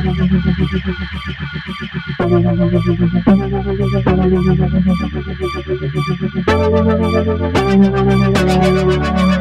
Thank you.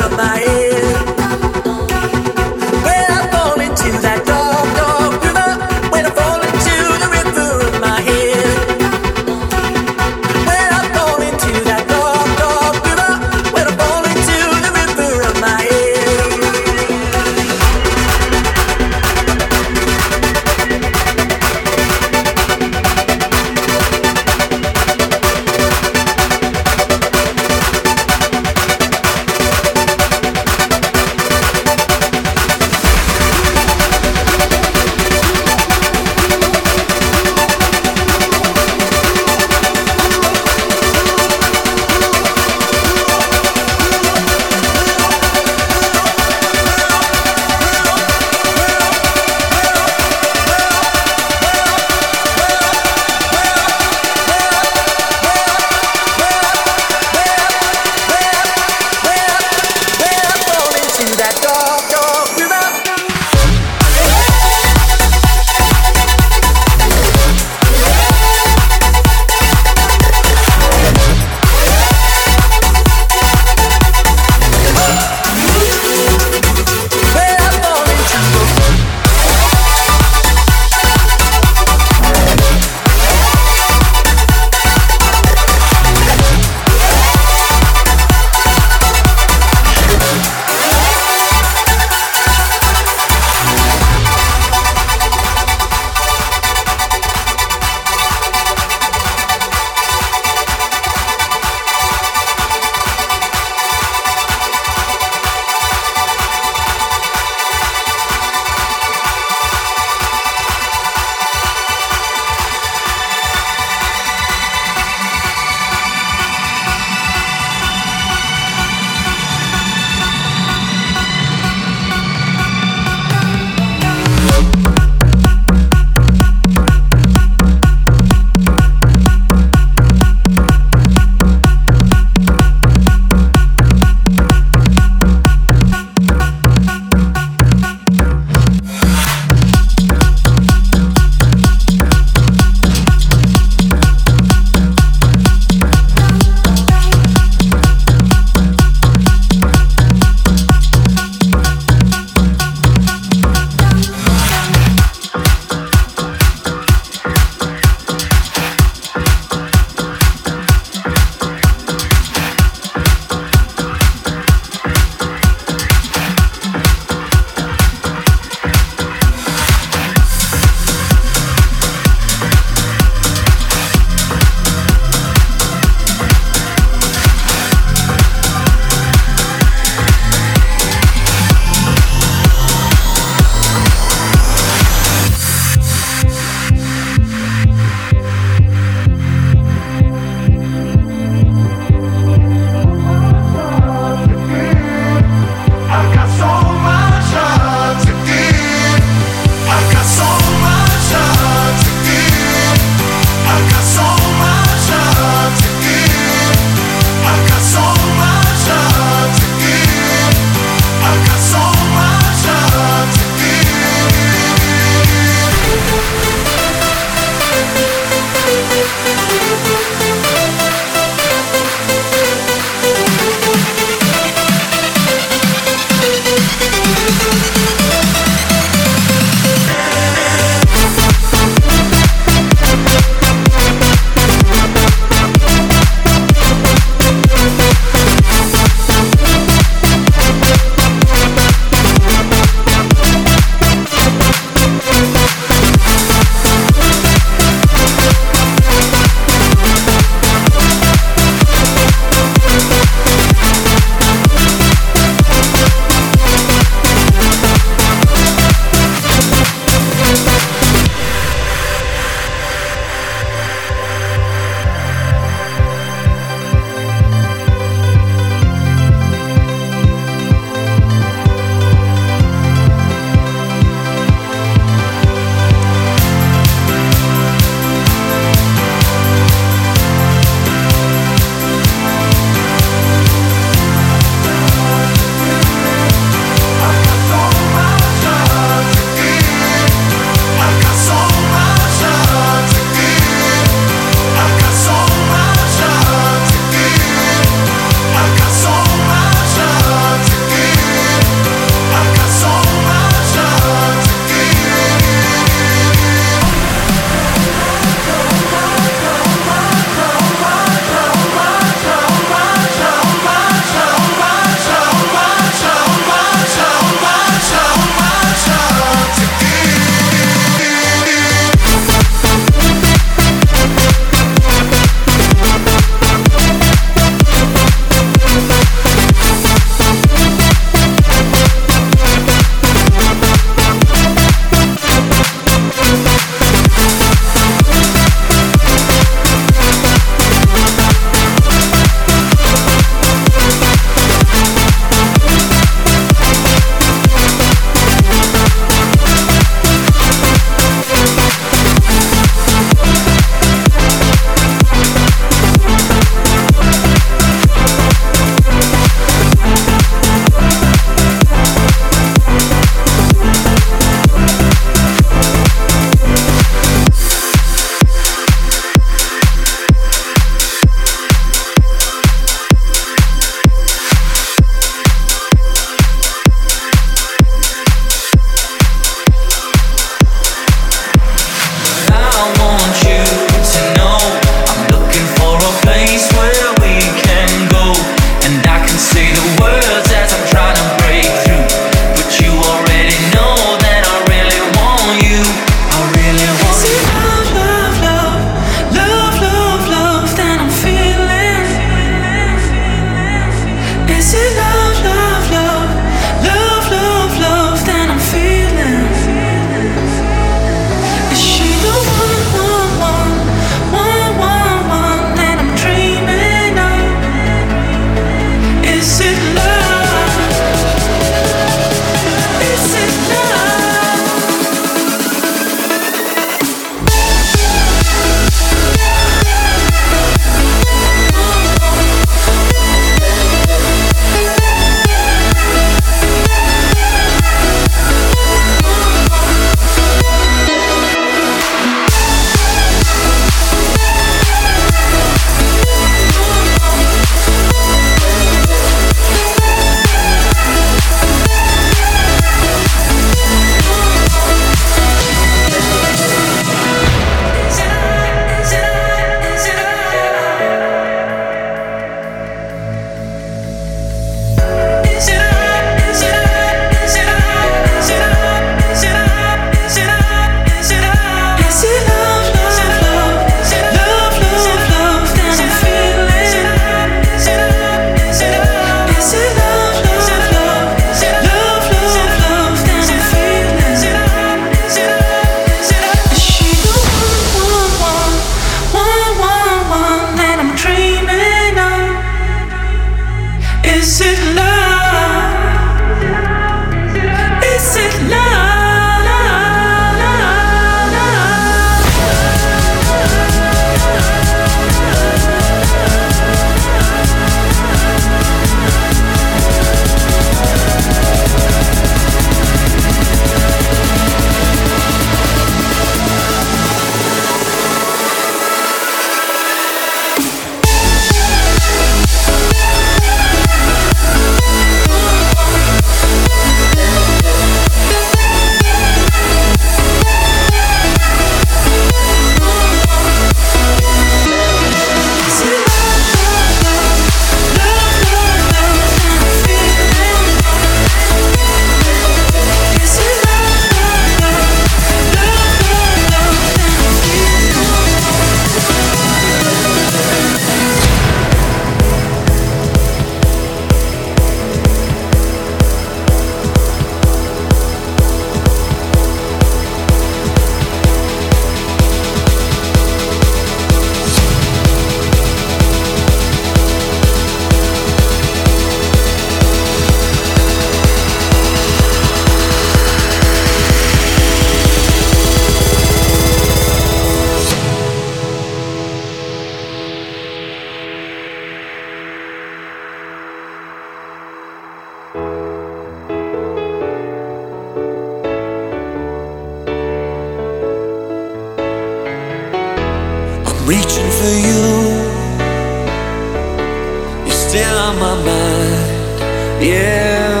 Yeah.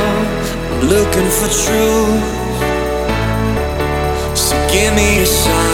I'm looking for truth. So give me a sign.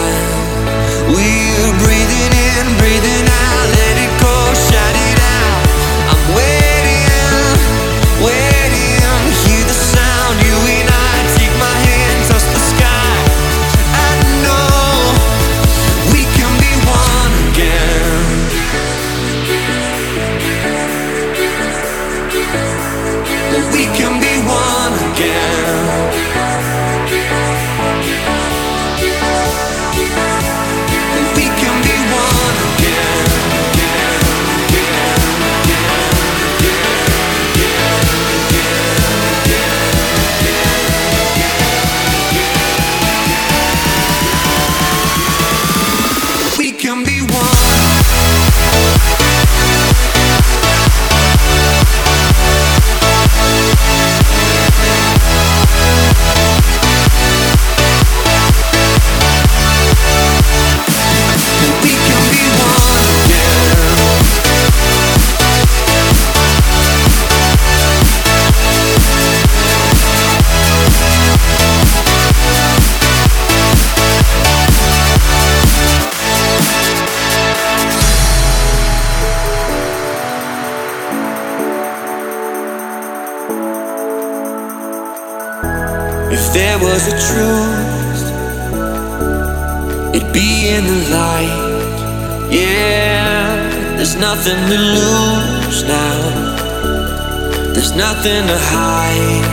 Nothing to hide.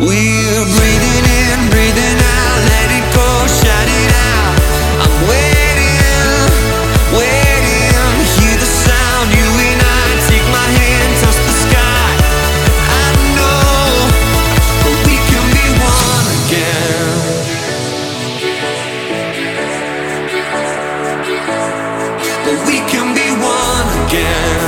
We're breathing in, breathing out, let it go, shout it out. I'm waiting, waiting, hear the sound. You and I take my hand, touch the sky. I know we can be one again. But we can be one again.